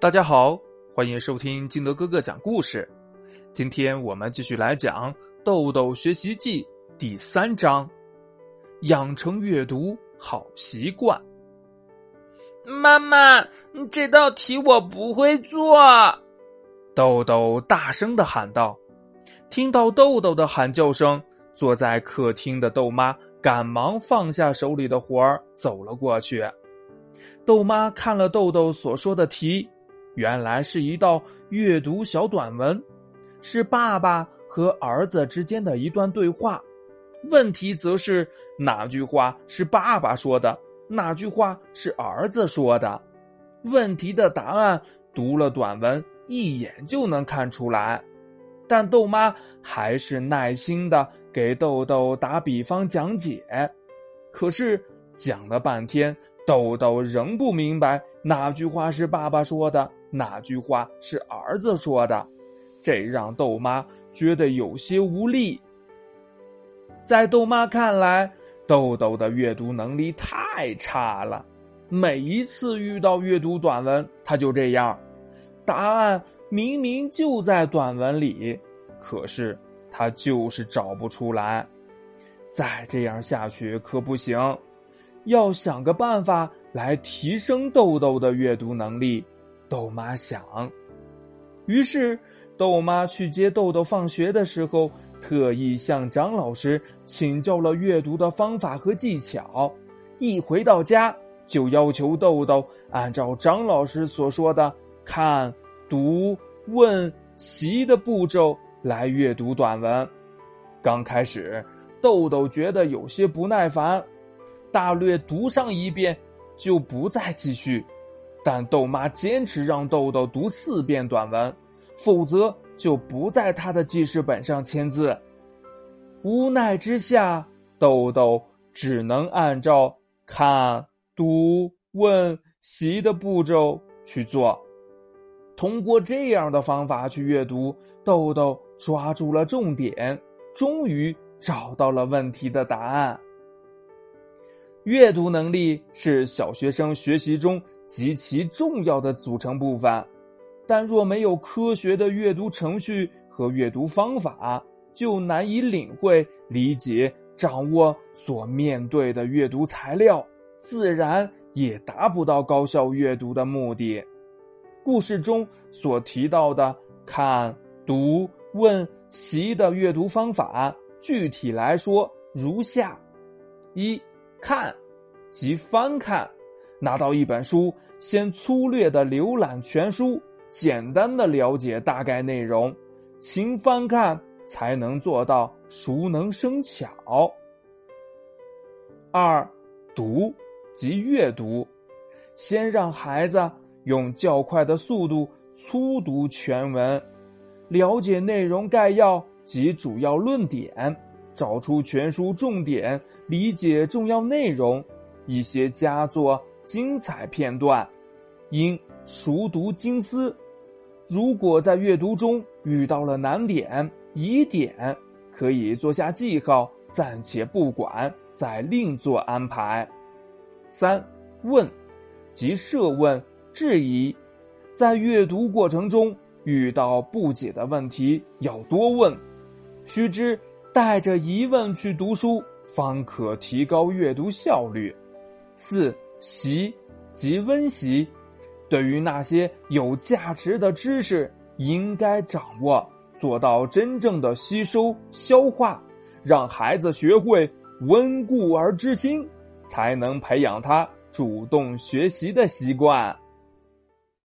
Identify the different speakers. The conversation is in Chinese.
Speaker 1: 大家好，欢迎收听金德哥哥讲故事。今天我们继续来讲《豆豆学习记》第三章：养成阅读好习惯。
Speaker 2: 妈妈，这道题我不会做。
Speaker 1: 豆豆大声的喊道。听到豆豆的喊叫声，坐在客厅的豆妈赶忙放下手里的活儿，走了过去。豆妈看了豆豆所说的题。原来是一道阅读小短文，是爸爸和儿子之间的一段对话。问题则是哪句话是爸爸说的，哪句话是儿子说的？问题的答案读了短文一眼就能看出来，但豆妈还是耐心的给豆豆打比方讲解。可是讲了半天，豆豆仍不明白哪句话是爸爸说的。那句话是儿子说的，这让豆妈觉得有些无力。在豆妈看来，豆豆的阅读能力太差了，每一次遇到阅读短文，他就这样。答案明明就在短文里，可是他就是找不出来。再这样下去可不行，要想个办法来提升豆豆的阅读能力。豆妈想，于是豆妈去接豆豆放学的时候，特意向张老师请教了阅读的方法和技巧。一回到家，就要求豆豆按照张老师所说的看、读、问、习的步骤来阅读短文。刚开始，豆豆觉得有些不耐烦，大略读上一遍，就不再继续。但豆妈坚持让豆豆读四遍短文，否则就不在他的记事本上签字。无奈之下，豆豆只能按照看、读、问、习的步骤去做。通过这样的方法去阅读，豆豆抓住了重点，终于找到了问题的答案。阅读能力是小学生学习中。极其重要的组成部分，但若没有科学的阅读程序和阅读方法，就难以领会、理解、掌握所面对的阅读材料，自然也达不到高效阅读的目的。故事中所提到的看、读、问、习的阅读方法，具体来说如下：一看，即翻看。拿到一本书，先粗略的浏览全书，简单的了解大概内容，勤翻看才能做到熟能生巧。二，读即阅读，先让孩子用较快的速度粗读全文，了解内容概要及主要论点，找出全书重点，理解重要内容，一些佳作。精彩片段，应熟读精思。如果在阅读中遇到了难点、疑点，可以做下记号，暂且不管，再另做安排。三问，即设问、质疑。在阅读过程中遇到不解的问题，要多问。须知带着疑问去读书，方可提高阅读效率。四。习及温习，对于那些有价值的知识，应该掌握，做到真正的吸收消化，让孩子学会温故而知新，才能培养他主动学习的习惯。